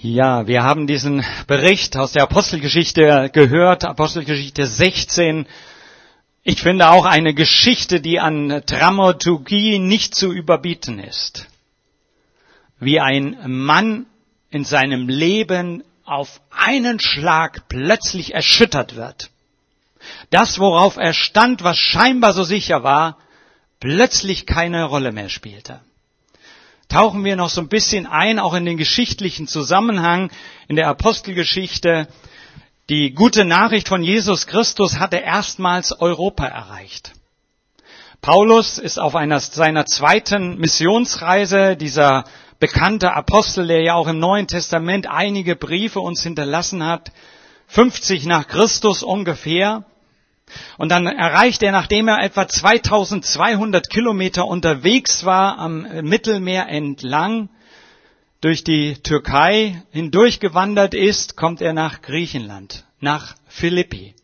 Ja, wir haben diesen Bericht aus der Apostelgeschichte gehört, Apostelgeschichte 16. Ich finde auch eine Geschichte, die an Dramaturgie nicht zu überbieten ist. Wie ein Mann in seinem Leben auf einen Schlag plötzlich erschüttert wird. Das, worauf er stand, was scheinbar so sicher war, plötzlich keine Rolle mehr spielte tauchen wir noch so ein bisschen ein, auch in den geschichtlichen Zusammenhang in der Apostelgeschichte. Die gute Nachricht von Jesus Christus hatte erstmals Europa erreicht. Paulus ist auf einer seiner zweiten Missionsreise, dieser bekannte Apostel, der ja auch im Neuen Testament einige Briefe uns hinterlassen hat, 50 nach Christus ungefähr, und dann erreicht er, nachdem er etwa 2200 Kilometer unterwegs war am Mittelmeer entlang, durch die Türkei hindurchgewandert ist, kommt er nach Griechenland, nach Philippi.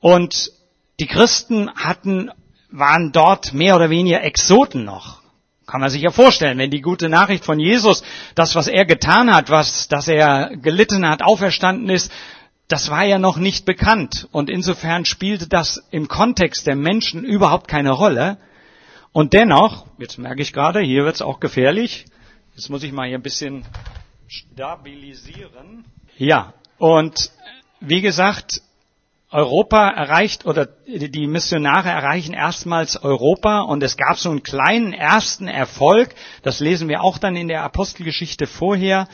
Und die Christen hatten, waren dort mehr oder weniger Exoten noch. Kann man sich ja vorstellen, wenn die gute Nachricht von Jesus, das, was er getan hat, was, dass er gelitten hat, auferstanden ist, das war ja noch nicht bekannt. Und insofern spielte das im Kontext der Menschen überhaupt keine Rolle. Und dennoch, jetzt merke ich gerade, hier wird es auch gefährlich. Jetzt muss ich mal hier ein bisschen stabilisieren. Ja, und wie gesagt, Europa erreicht oder die Missionare erreichen erstmals Europa und es gab so einen kleinen ersten Erfolg, das lesen wir auch dann in der Apostelgeschichte vorher,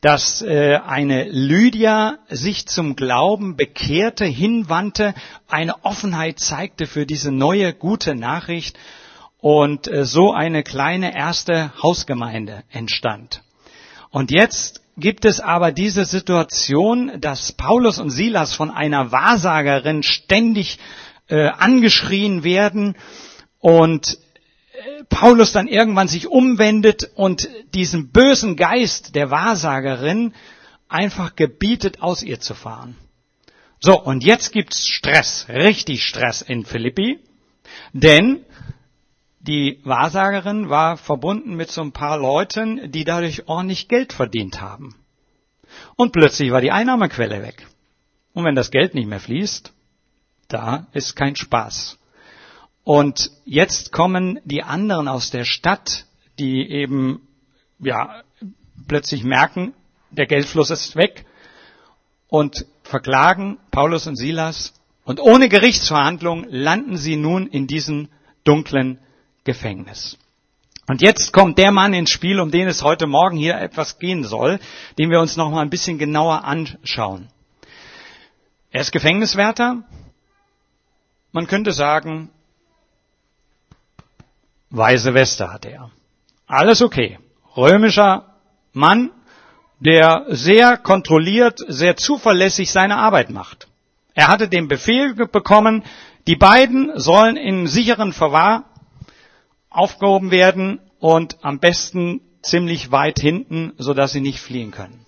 dass äh, eine Lydia sich zum Glauben bekehrte, hinwandte, eine Offenheit zeigte für diese neue gute Nachricht und äh, so eine kleine erste Hausgemeinde entstand. Und jetzt gibt es aber diese Situation, dass Paulus und Silas von einer Wahrsagerin ständig äh, angeschrien werden und Paulus dann irgendwann sich umwendet und diesen bösen Geist der Wahrsagerin einfach gebietet, aus ihr zu fahren. So, und jetzt gibt's Stress, richtig Stress in Philippi, denn die Wahrsagerin war verbunden mit so ein paar Leuten, die dadurch ordentlich Geld verdient haben. Und plötzlich war die Einnahmequelle weg. Und wenn das Geld nicht mehr fließt, da ist kein Spaß. Und jetzt kommen die anderen aus der Stadt, die eben, ja, plötzlich merken, der Geldfluss ist weg und verklagen Paulus und Silas. Und ohne Gerichtsverhandlung landen sie nun in diesem dunklen Gefängnis. Und jetzt kommt der Mann ins Spiel, um den es heute Morgen hier etwas gehen soll, den wir uns noch mal ein bisschen genauer anschauen. Er ist Gefängniswärter. Man könnte sagen, Weiße Weste hatte er. Alles okay. Römischer Mann, der sehr kontrolliert, sehr zuverlässig seine Arbeit macht. Er hatte den Befehl bekommen, die beiden sollen in sicheren Verwahr aufgehoben werden und am besten ziemlich weit hinten, sodass sie nicht fliehen können.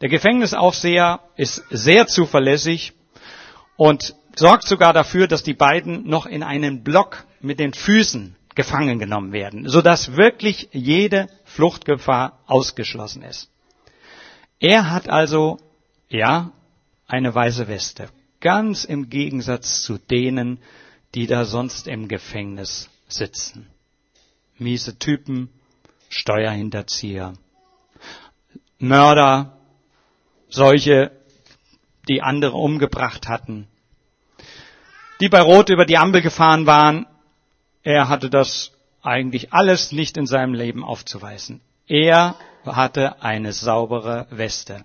Der Gefängnisaufseher ist sehr zuverlässig und sorgt sogar dafür, dass die beiden noch in einen Block mit den Füßen gefangen genommen werden, sodass wirklich jede Fluchtgefahr ausgeschlossen ist. Er hat also, ja, eine weiße Weste, ganz im Gegensatz zu denen, die da sonst im Gefängnis sitzen. Miese Typen, Steuerhinterzieher, Mörder, solche, die andere umgebracht hatten, die bei Rot über die Ampel gefahren waren er hatte das eigentlich alles nicht in seinem Leben aufzuweisen. Er hatte eine saubere Weste.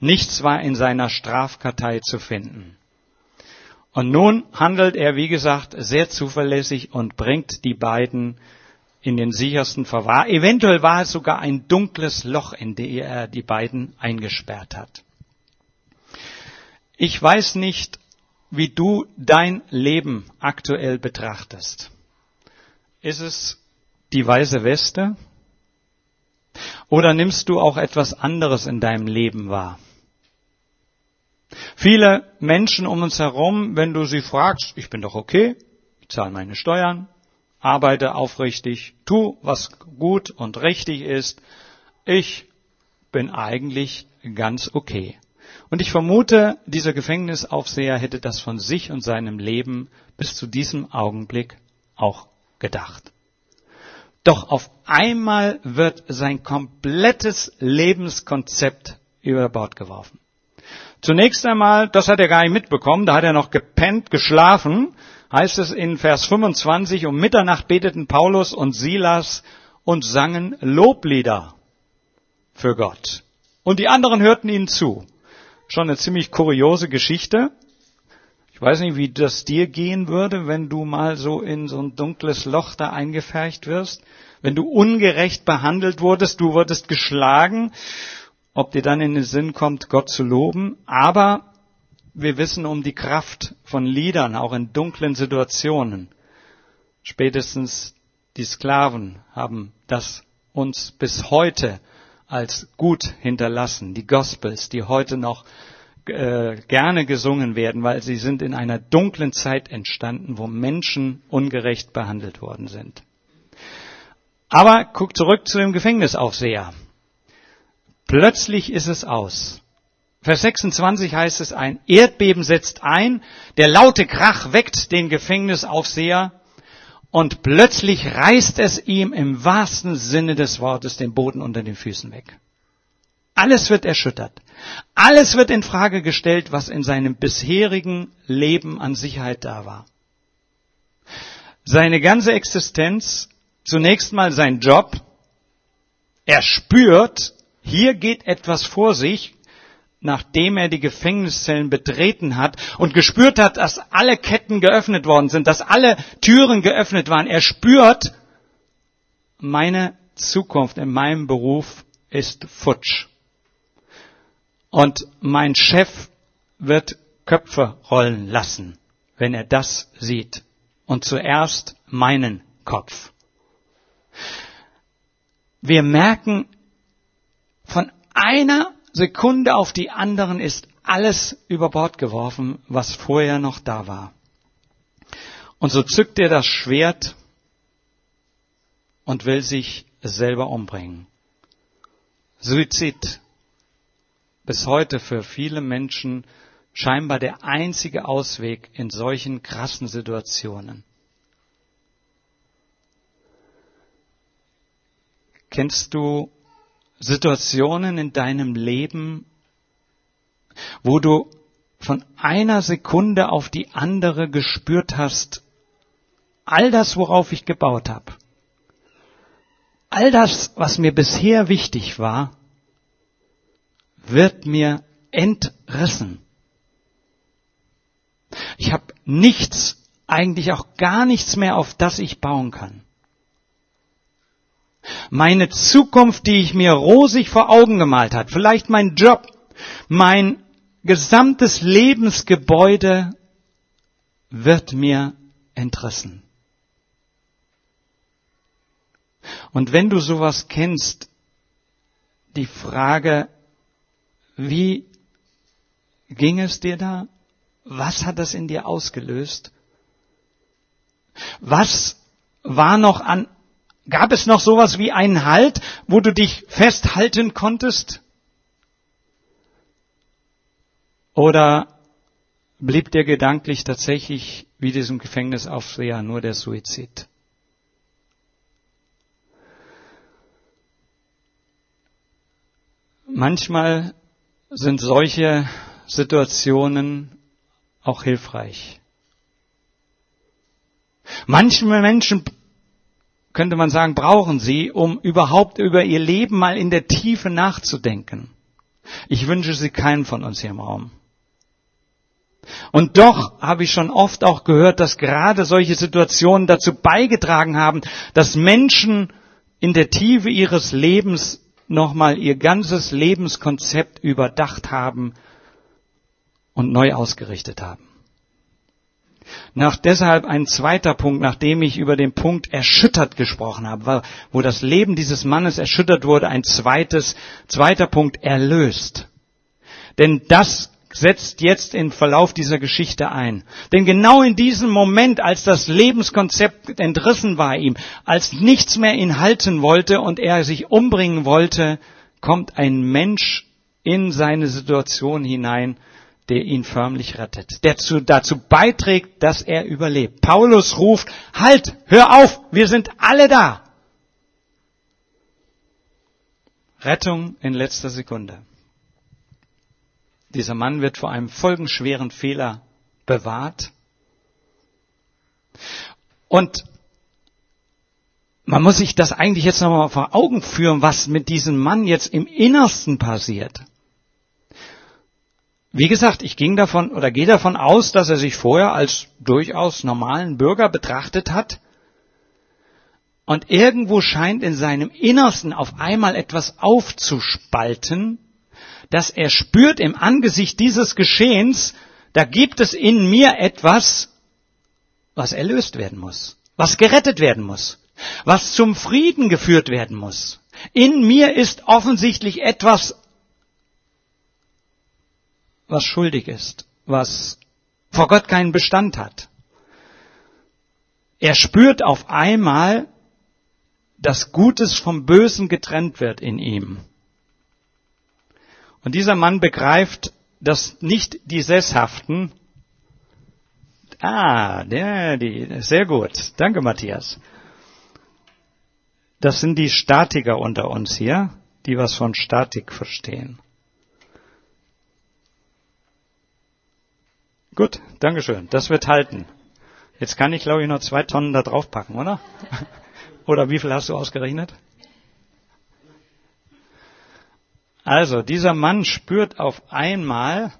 Nichts war in seiner Strafkartei zu finden. Und nun handelt er, wie gesagt, sehr zuverlässig und bringt die beiden in den sichersten Verwahr. Eventuell war es sogar ein dunkles Loch, in dem er die beiden eingesperrt hat. Ich weiß nicht, wie du dein Leben aktuell betrachtest. Ist es die weiße Weste? Oder nimmst du auch etwas anderes in deinem Leben wahr? Viele Menschen um uns herum, wenn du sie fragst, ich bin doch okay, ich zahle meine Steuern, arbeite aufrichtig, tu, was gut und richtig ist, ich bin eigentlich ganz okay. Und ich vermute, dieser Gefängnisaufseher hätte das von sich und seinem Leben bis zu diesem Augenblick auch gedacht. Doch auf einmal wird sein komplettes Lebenskonzept über Bord geworfen. Zunächst einmal, das hat er gar nicht mitbekommen, da hat er noch gepennt, geschlafen, heißt es in Vers 25, um Mitternacht beteten Paulus und Silas und sangen Loblieder für Gott. Und die anderen hörten ihnen zu. Schon eine ziemlich kuriose Geschichte. Ich weiß nicht, wie das dir gehen würde, wenn du mal so in so ein dunkles Loch da eingefercht wirst. Wenn du ungerecht behandelt wurdest, du wurdest geschlagen, ob dir dann in den Sinn kommt, Gott zu loben. Aber wir wissen um die Kraft von Liedern, auch in dunklen Situationen. Spätestens die Sklaven haben das uns bis heute als gut hinterlassen. Die Gospels, die heute noch äh, gerne gesungen werden, weil sie sind in einer dunklen Zeit entstanden, wo Menschen ungerecht behandelt worden sind. Aber guck zurück zu dem Gefängnisaufseher. Plötzlich ist es aus. Vers 26 heißt es, ein Erdbeben setzt ein, der laute Krach weckt den Gefängnisaufseher und plötzlich reißt es ihm im wahrsten Sinne des Wortes den Boden unter den Füßen weg. Alles wird erschüttert. Alles wird in Frage gestellt, was in seinem bisherigen Leben an Sicherheit da war. Seine ganze Existenz, zunächst mal sein Job, er spürt, hier geht etwas vor sich, nachdem er die Gefängniszellen betreten hat und gespürt hat, dass alle Ketten geöffnet worden sind, dass alle Türen geöffnet waren. Er spürt, meine Zukunft in meinem Beruf ist futsch. Und mein Chef wird Köpfe rollen lassen, wenn er das sieht. Und zuerst meinen Kopf. Wir merken, von einer Sekunde auf die anderen ist alles über Bord geworfen, was vorher noch da war. Und so zückt er das Schwert und will sich selber umbringen. Suizid bis heute für viele Menschen scheinbar der einzige Ausweg in solchen krassen Situationen. Kennst du Situationen in deinem Leben, wo du von einer Sekunde auf die andere gespürt hast, all das, worauf ich gebaut habe, all das, was mir bisher wichtig war, wird mir entrissen. Ich habe nichts, eigentlich auch gar nichts mehr, auf das ich bauen kann. Meine Zukunft, die ich mir rosig vor Augen gemalt hat, vielleicht mein Job, mein gesamtes Lebensgebäude wird mir entrissen. Und wenn du sowas kennst, die Frage, wie ging es dir da? Was hat das in dir ausgelöst? Was war noch an, gab es noch sowas wie einen Halt, wo du dich festhalten konntest? Oder blieb dir gedanklich tatsächlich wie diesem Gefängnisaufseher nur der Suizid? Manchmal sind solche Situationen auch hilfreich. Manche Menschen, könnte man sagen, brauchen sie, um überhaupt über ihr Leben mal in der Tiefe nachzudenken. Ich wünsche sie keinen von uns hier im Raum. Und doch habe ich schon oft auch gehört, dass gerade solche Situationen dazu beigetragen haben, dass Menschen in der Tiefe ihres Lebens nochmal ihr ganzes Lebenskonzept überdacht haben und neu ausgerichtet haben. Nach deshalb ein zweiter Punkt, nachdem ich über den Punkt erschüttert gesprochen habe, wo das Leben dieses Mannes erschüttert wurde, ein zweites, zweiter Punkt erlöst. Denn das setzt jetzt im Verlauf dieser Geschichte ein. Denn genau in diesem Moment, als das Lebenskonzept entrissen war ihm, als nichts mehr ihn halten wollte und er sich umbringen wollte, kommt ein Mensch in seine Situation hinein, der ihn förmlich rettet, der zu, dazu beiträgt, dass er überlebt. Paulus ruft, halt, hör auf, wir sind alle da. Rettung in letzter Sekunde. Dieser Mann wird vor einem folgenschweren Fehler bewahrt. Und man muss sich das eigentlich jetzt nochmal vor Augen führen, was mit diesem Mann jetzt im Innersten passiert. Wie gesagt, ich ging davon oder gehe davon aus, dass er sich vorher als durchaus normalen Bürger betrachtet hat. Und irgendwo scheint in seinem Innersten auf einmal etwas aufzuspalten, dass er spürt im Angesicht dieses Geschehens, da gibt es in mir etwas, was erlöst werden muss, was gerettet werden muss, was zum Frieden geführt werden muss. In mir ist offensichtlich etwas was schuldig ist, was vor Gott keinen Bestand hat. Er spürt auf einmal, dass Gutes vom Bösen getrennt wird in ihm. Und dieser Mann begreift, dass nicht die Sesshaften, ah, der, die, sehr gut, danke Matthias. Das sind die Statiker unter uns hier, die was von Statik verstehen. Gut, Dankeschön. Das wird halten. Jetzt kann ich, glaube ich, noch zwei Tonnen da drauf packen, oder? Oder wie viel hast du ausgerechnet? Also, dieser Mann spürt auf einmal,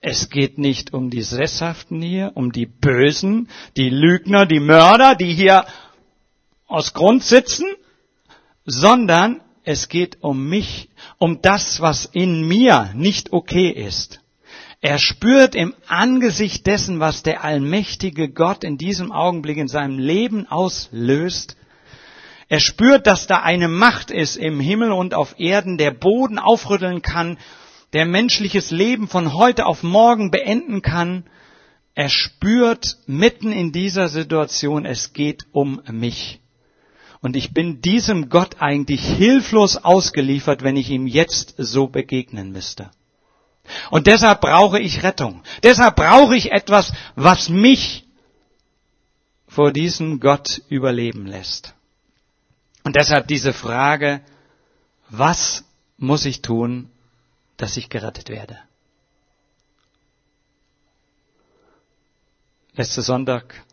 es geht nicht um die Sesshaften hier, um die Bösen, die Lügner, die Mörder, die hier aus Grund sitzen, sondern es geht um mich, um das, was in mir nicht okay ist. Er spürt im Angesicht dessen, was der allmächtige Gott in diesem Augenblick in seinem Leben auslöst, er spürt, dass da eine Macht ist im Himmel und auf Erden, der Boden aufrütteln kann, der menschliches Leben von heute auf morgen beenden kann. Er spürt mitten in dieser Situation, es geht um mich. Und ich bin diesem Gott eigentlich hilflos ausgeliefert, wenn ich ihm jetzt so begegnen müsste. Und deshalb brauche ich Rettung. Deshalb brauche ich etwas, was mich vor diesem Gott überleben lässt. Und deshalb diese Frage, was muss ich tun, dass ich gerettet werde? Letzte Sonntag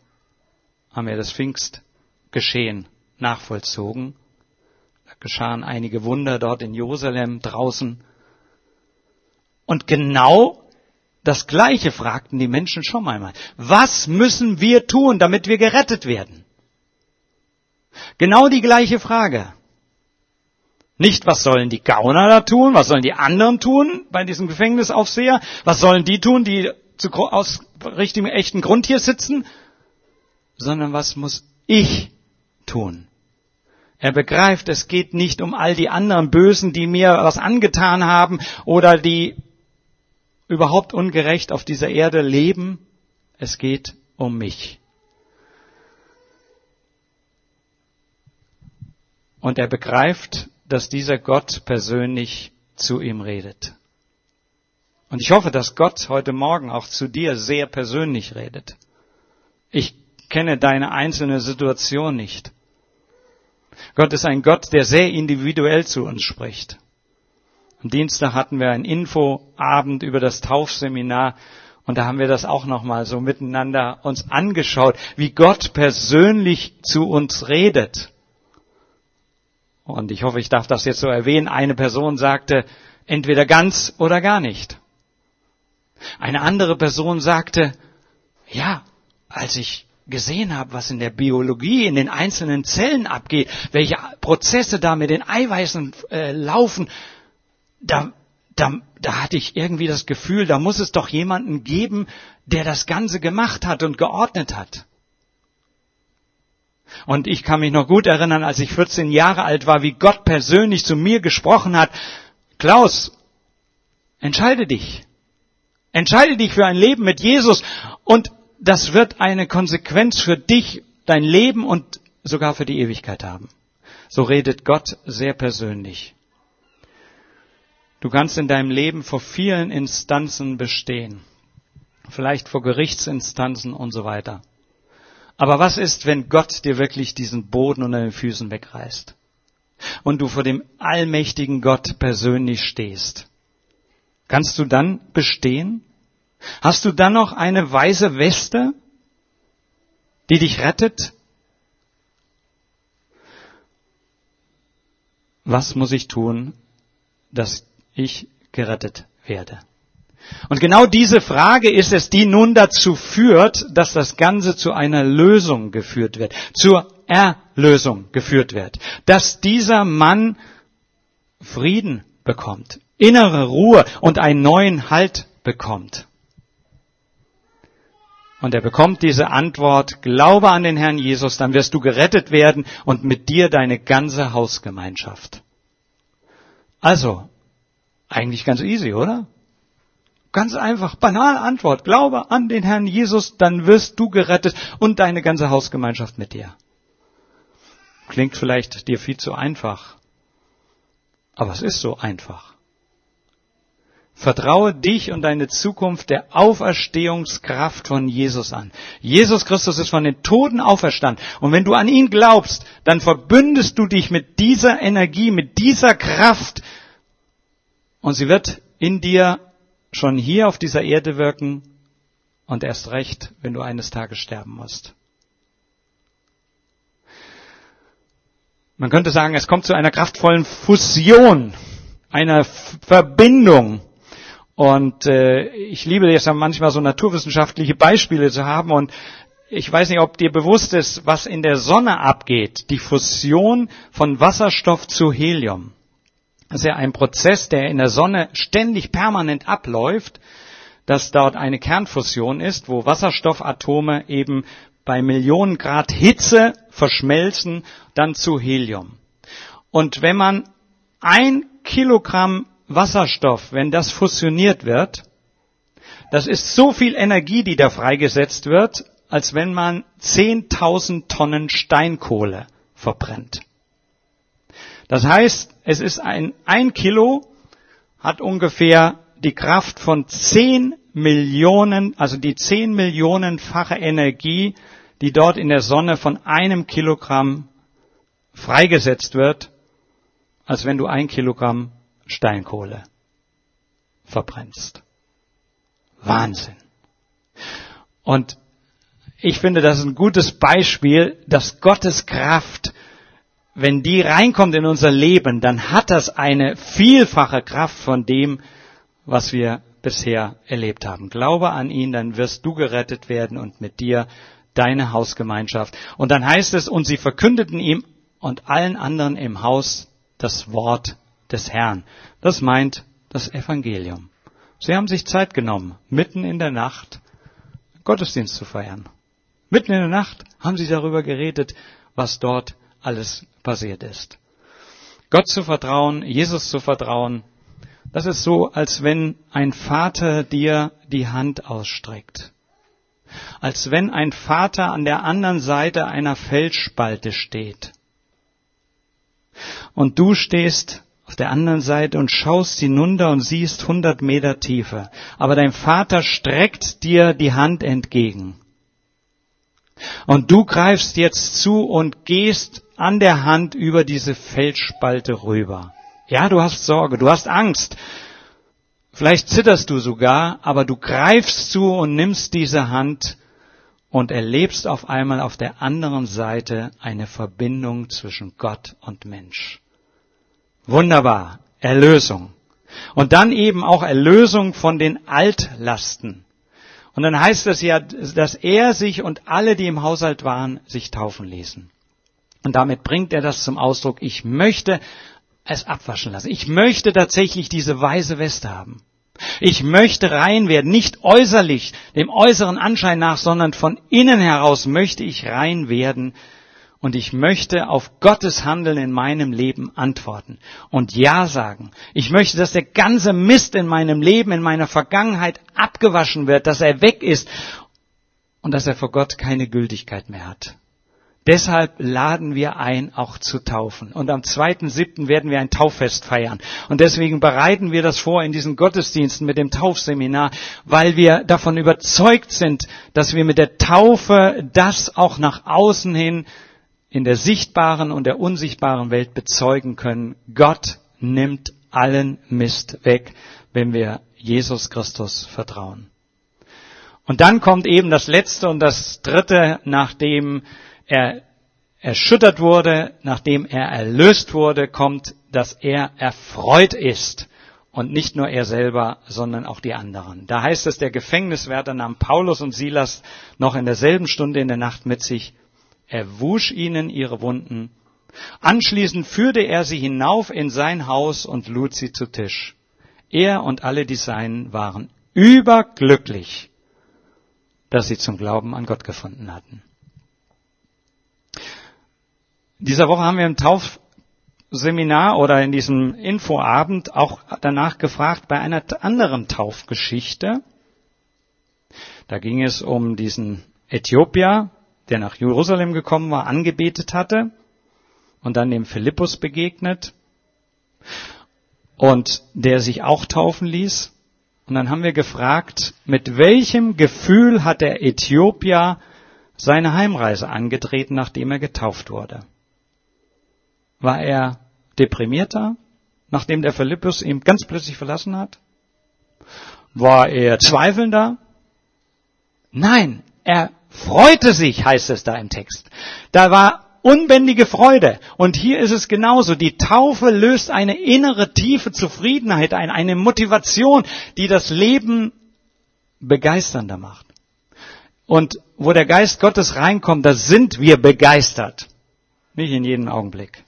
haben wir das Pfingstgeschehen nachvollzogen. Da geschahen einige Wunder dort in Jerusalem draußen. Und genau das Gleiche fragten die Menschen schon einmal. Was müssen wir tun, damit wir gerettet werden? Genau die gleiche Frage. Nicht, was sollen die Gauner da tun, was sollen die anderen tun bei diesem Gefängnisaufseher, was sollen die tun, die zu, aus richtigem, echten Grund hier sitzen, sondern was muss ich tun? Er begreift, es geht nicht um all die anderen Bösen, die mir was angetan haben oder die überhaupt ungerecht auf dieser Erde leben. Es geht um mich. Und er begreift, dass dieser Gott persönlich zu ihm redet. Und ich hoffe, dass Gott heute Morgen auch zu dir sehr persönlich redet. Ich kenne deine einzelne Situation nicht. Gott ist ein Gott, der sehr individuell zu uns spricht. Am Dienstag hatten wir einen Infoabend über das Taufseminar und da haben wir das auch nochmal so miteinander uns angeschaut, wie Gott persönlich zu uns redet. Und ich hoffe, ich darf das jetzt so erwähnen. Eine Person sagte, entweder ganz oder gar nicht. Eine andere Person sagte, ja, als ich gesehen habe, was in der Biologie, in den einzelnen Zellen abgeht, welche Prozesse da mit den Eiweißen äh, laufen, da, da, da hatte ich irgendwie das Gefühl, da muss es doch jemanden geben, der das Ganze gemacht hat und geordnet hat. Und ich kann mich noch gut erinnern, als ich 14 Jahre alt war, wie Gott persönlich zu mir gesprochen hat. Klaus, entscheide dich. Entscheide dich für ein Leben mit Jesus und das wird eine Konsequenz für dich, dein Leben und sogar für die Ewigkeit haben. So redet Gott sehr persönlich. Du kannst in deinem Leben vor vielen Instanzen bestehen. Vielleicht vor Gerichtsinstanzen und so weiter. Aber was ist, wenn Gott dir wirklich diesen Boden unter den Füßen wegreißt? Und du vor dem allmächtigen Gott persönlich stehst? Kannst du dann bestehen? Hast du dann noch eine weiße Weste, die dich rettet? Was muss ich tun, dass ich gerettet werde? Und genau diese Frage ist es, die nun dazu führt, dass das Ganze zu einer Lösung geführt wird, zur Erlösung geführt wird, dass dieser Mann Frieden bekommt, innere Ruhe und einen neuen Halt bekommt. Und er bekommt diese Antwort, glaube an den Herrn Jesus, dann wirst du gerettet werden und mit dir deine ganze Hausgemeinschaft. Also, eigentlich ganz easy, oder? Ganz einfach, banale Antwort. Glaube an den Herrn Jesus, dann wirst du gerettet und deine ganze Hausgemeinschaft mit dir. Klingt vielleicht dir viel zu einfach. Aber es ist so einfach. Vertraue dich und deine Zukunft der Auferstehungskraft von Jesus an. Jesus Christus ist von den Toten auferstanden. Und wenn du an ihn glaubst, dann verbündest du dich mit dieser Energie, mit dieser Kraft. Und sie wird in dir schon hier auf dieser Erde wirken und erst recht, wenn du eines Tages sterben musst. Man könnte sagen, es kommt zu einer kraftvollen Fusion, einer Verbindung und äh, ich liebe es ja manchmal so naturwissenschaftliche Beispiele zu haben und ich weiß nicht, ob dir bewusst ist, was in der Sonne abgeht. Die Fusion von Wasserstoff zu Helium. Das ist ja ein Prozess, der in der Sonne ständig permanent abläuft, dass dort eine Kernfusion ist, wo Wasserstoffatome eben bei Millionen Grad Hitze verschmelzen, dann zu Helium. Und wenn man ein Kilogramm Wasserstoff, wenn das fusioniert wird, das ist so viel Energie, die da freigesetzt wird, als wenn man 10.000 Tonnen Steinkohle verbrennt. Das heißt, es ist ein, ein Kilo hat ungefähr die Kraft von 10 Millionen, also die 10 Millionenfache Energie, die dort in der Sonne von einem Kilogramm freigesetzt wird, als wenn du ein Kilogramm Steinkohle verbrennst. Wahnsinn. Und ich finde, das ist ein gutes Beispiel, dass Gottes Kraft, wenn die reinkommt in unser Leben, dann hat das eine vielfache Kraft von dem, was wir bisher erlebt haben. Glaube an ihn, dann wirst du gerettet werden und mit dir deine Hausgemeinschaft. Und dann heißt es, und sie verkündeten ihm und allen anderen im Haus das Wort des Herrn. Das meint das Evangelium. Sie haben sich Zeit genommen, mitten in der Nacht Gottesdienst zu feiern. Mitten in der Nacht haben sie darüber geredet, was dort alles passiert ist. Gott zu vertrauen, Jesus zu vertrauen, das ist so, als wenn ein Vater dir die Hand ausstreckt. Als wenn ein Vater an der anderen Seite einer Felsspalte steht. Und du stehst auf der anderen Seite und schaust hinunter und siehst hundert Meter Tiefe. Aber dein Vater streckt dir die Hand entgegen. Und du greifst jetzt zu und gehst an der Hand über diese Felsspalte rüber. Ja, du hast Sorge, du hast Angst. Vielleicht zitterst du sogar, aber du greifst zu und nimmst diese Hand und erlebst auf einmal auf der anderen Seite eine Verbindung zwischen Gott und Mensch. Wunderbar. Erlösung. Und dann eben auch Erlösung von den Altlasten. Und dann heißt es ja, dass er sich und alle, die im Haushalt waren, sich taufen ließen. Und damit bringt er das zum Ausdruck, ich möchte es abwaschen lassen. Ich möchte tatsächlich diese weiße Weste haben. Ich möchte rein werden, nicht äußerlich, dem äußeren Anschein nach, sondern von innen heraus möchte ich rein werden und ich möchte auf Gottes Handeln in meinem Leben antworten und Ja sagen. Ich möchte, dass der ganze Mist in meinem Leben, in meiner Vergangenheit abgewaschen wird, dass er weg ist und dass er vor Gott keine Gültigkeit mehr hat. Deshalb laden wir ein, auch zu taufen. Und am 2.7. werden wir ein Tauffest feiern. Und deswegen bereiten wir das vor in diesen Gottesdiensten mit dem Taufseminar, weil wir davon überzeugt sind, dass wir mit der Taufe das auch nach außen hin in der sichtbaren und der unsichtbaren Welt bezeugen können. Gott nimmt allen Mist weg, wenn wir Jesus Christus vertrauen. Und dann kommt eben das letzte und das dritte, nachdem er erschüttert wurde, nachdem er erlöst wurde, kommt, dass er erfreut ist. Und nicht nur er selber, sondern auch die anderen. Da heißt es, der Gefängniswärter nahm Paulus und Silas noch in derselben Stunde in der Nacht mit sich. Er wusch ihnen ihre Wunden. Anschließend führte er sie hinauf in sein Haus und lud sie zu Tisch. Er und alle die Seinen waren überglücklich, dass sie zum Glauben an Gott gefunden hatten dieser Woche haben wir im Taufseminar oder in diesem Infoabend auch danach gefragt bei einer anderen Taufgeschichte. Da ging es um diesen Äthiopier, der nach Jerusalem gekommen war, angebetet hatte und dann dem Philippus begegnet und der sich auch taufen ließ. Und dann haben wir gefragt, mit welchem Gefühl hat der Äthiopier seine Heimreise angetreten, nachdem er getauft wurde? War er deprimierter, nachdem der Philippus ihn ganz plötzlich verlassen hat? War er zweifelnder? Nein, er freute sich, heißt es da im Text. Da war unbändige Freude. Und hier ist es genauso. Die Taufe löst eine innere tiefe Zufriedenheit ein, eine Motivation, die das Leben begeisternder macht. Und wo der Geist Gottes reinkommt, da sind wir begeistert. Nicht in jedem Augenblick.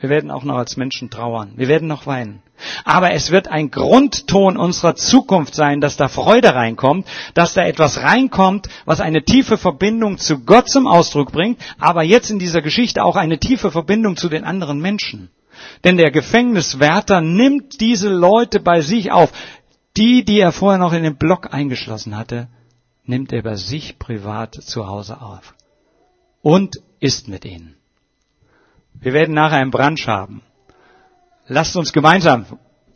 Wir werden auch noch als Menschen trauern. Wir werden noch weinen. Aber es wird ein Grundton unserer Zukunft sein, dass da Freude reinkommt, dass da etwas reinkommt, was eine tiefe Verbindung zu Gott zum Ausdruck bringt, aber jetzt in dieser Geschichte auch eine tiefe Verbindung zu den anderen Menschen. Denn der Gefängniswärter nimmt diese Leute bei sich auf. Die, die er vorher noch in den Block eingeschlossen hatte, nimmt er bei sich privat zu Hause auf. Und isst mit ihnen. Wir werden nachher einen Brunch haben. Lasst uns gemeinsam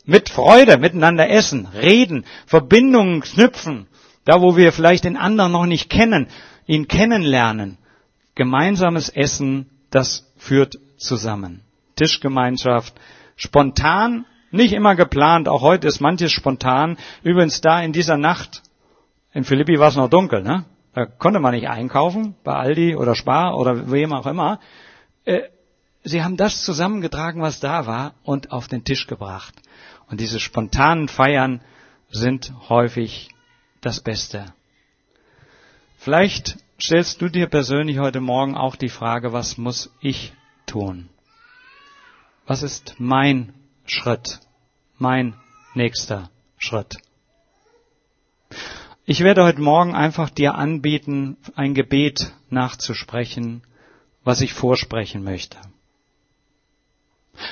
mit Freude miteinander essen, reden, Verbindungen knüpfen, da wo wir vielleicht den anderen noch nicht kennen, ihn kennenlernen. Gemeinsames Essen, das führt zusammen. Tischgemeinschaft, spontan, nicht immer geplant, auch heute ist manches spontan. Übrigens da in dieser Nacht, in Philippi war es noch dunkel, ne? Da konnte man nicht einkaufen, bei Aldi oder Spar oder wem auch immer. Äh, Sie haben das zusammengetragen, was da war, und auf den Tisch gebracht. Und diese spontanen Feiern sind häufig das Beste. Vielleicht stellst du dir persönlich heute Morgen auch die Frage, was muss ich tun? Was ist mein Schritt? Mein nächster Schritt? Ich werde heute Morgen einfach dir anbieten, ein Gebet nachzusprechen, was ich vorsprechen möchte.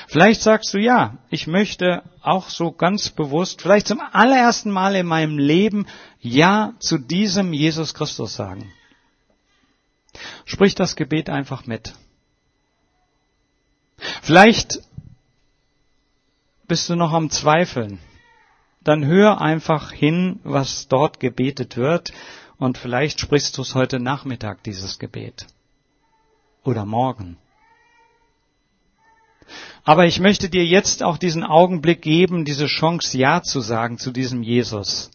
Vielleicht sagst du ja, ich möchte auch so ganz bewusst, vielleicht zum allerersten Mal in meinem Leben Ja zu diesem Jesus Christus sagen. Sprich das Gebet einfach mit. Vielleicht bist du noch am Zweifeln. Dann hör einfach hin, was dort gebetet wird und vielleicht sprichst du es heute Nachmittag, dieses Gebet. Oder morgen. Aber ich möchte dir jetzt auch diesen Augenblick geben, diese Chance, Ja zu sagen zu diesem Jesus.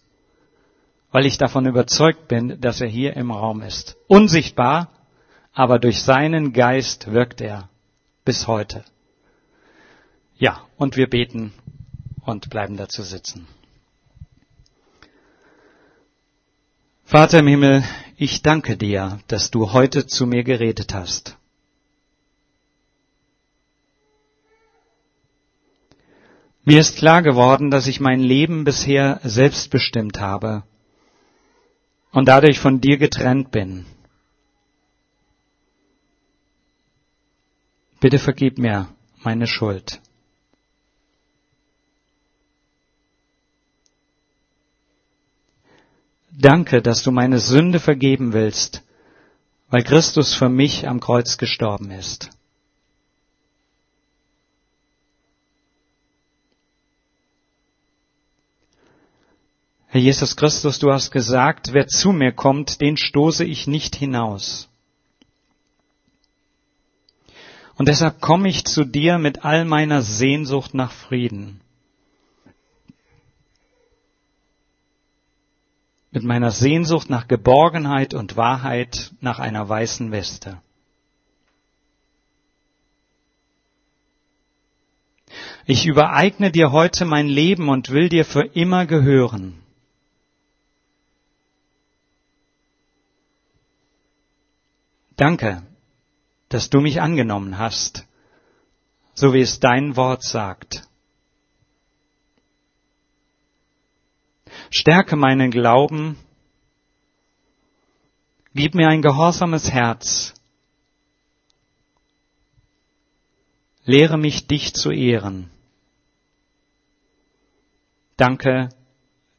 Weil ich davon überzeugt bin, dass er hier im Raum ist. Unsichtbar, aber durch seinen Geist wirkt er bis heute. Ja, und wir beten und bleiben dazu sitzen. Vater im Himmel, ich danke dir, dass du heute zu mir geredet hast. Mir ist klar geworden, dass ich mein Leben bisher selbst bestimmt habe und dadurch von dir getrennt bin. Bitte vergib mir meine Schuld. Danke, dass du meine Sünde vergeben willst weil Christus für mich am Kreuz gestorben ist. Herr Jesus Christus, du hast gesagt, wer zu mir kommt, den stoße ich nicht hinaus. Und deshalb komme ich zu dir mit all meiner Sehnsucht nach Frieden. Mit meiner Sehnsucht nach Geborgenheit und Wahrheit nach einer weißen Weste. Ich übereigne dir heute mein Leben und will dir für immer gehören. Danke, dass du mich angenommen hast, so wie es dein Wort sagt. Stärke meinen Glauben, gib mir ein gehorsames Herz, lehre mich dich zu ehren. Danke,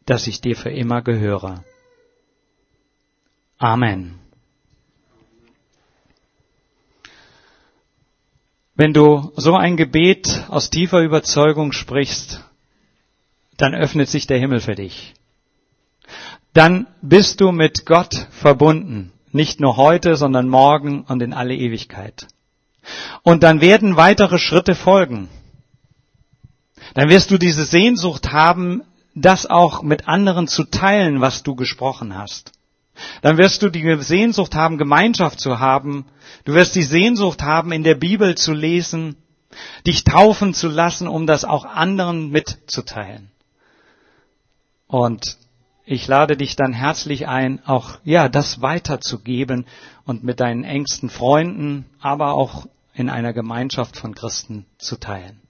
dass ich dir für immer gehöre. Amen. Wenn du so ein Gebet aus tiefer Überzeugung sprichst, dann öffnet sich der Himmel für dich. Dann bist du mit Gott verbunden, nicht nur heute, sondern morgen und in alle Ewigkeit. Und dann werden weitere Schritte folgen. Dann wirst du diese Sehnsucht haben, das auch mit anderen zu teilen, was du gesprochen hast. Dann wirst du die Sehnsucht haben, Gemeinschaft zu haben. Du wirst die Sehnsucht haben, in der Bibel zu lesen, dich taufen zu lassen, um das auch anderen mitzuteilen. Und ich lade dich dann herzlich ein, auch, ja, das weiterzugeben und mit deinen engsten Freunden, aber auch in einer Gemeinschaft von Christen zu teilen.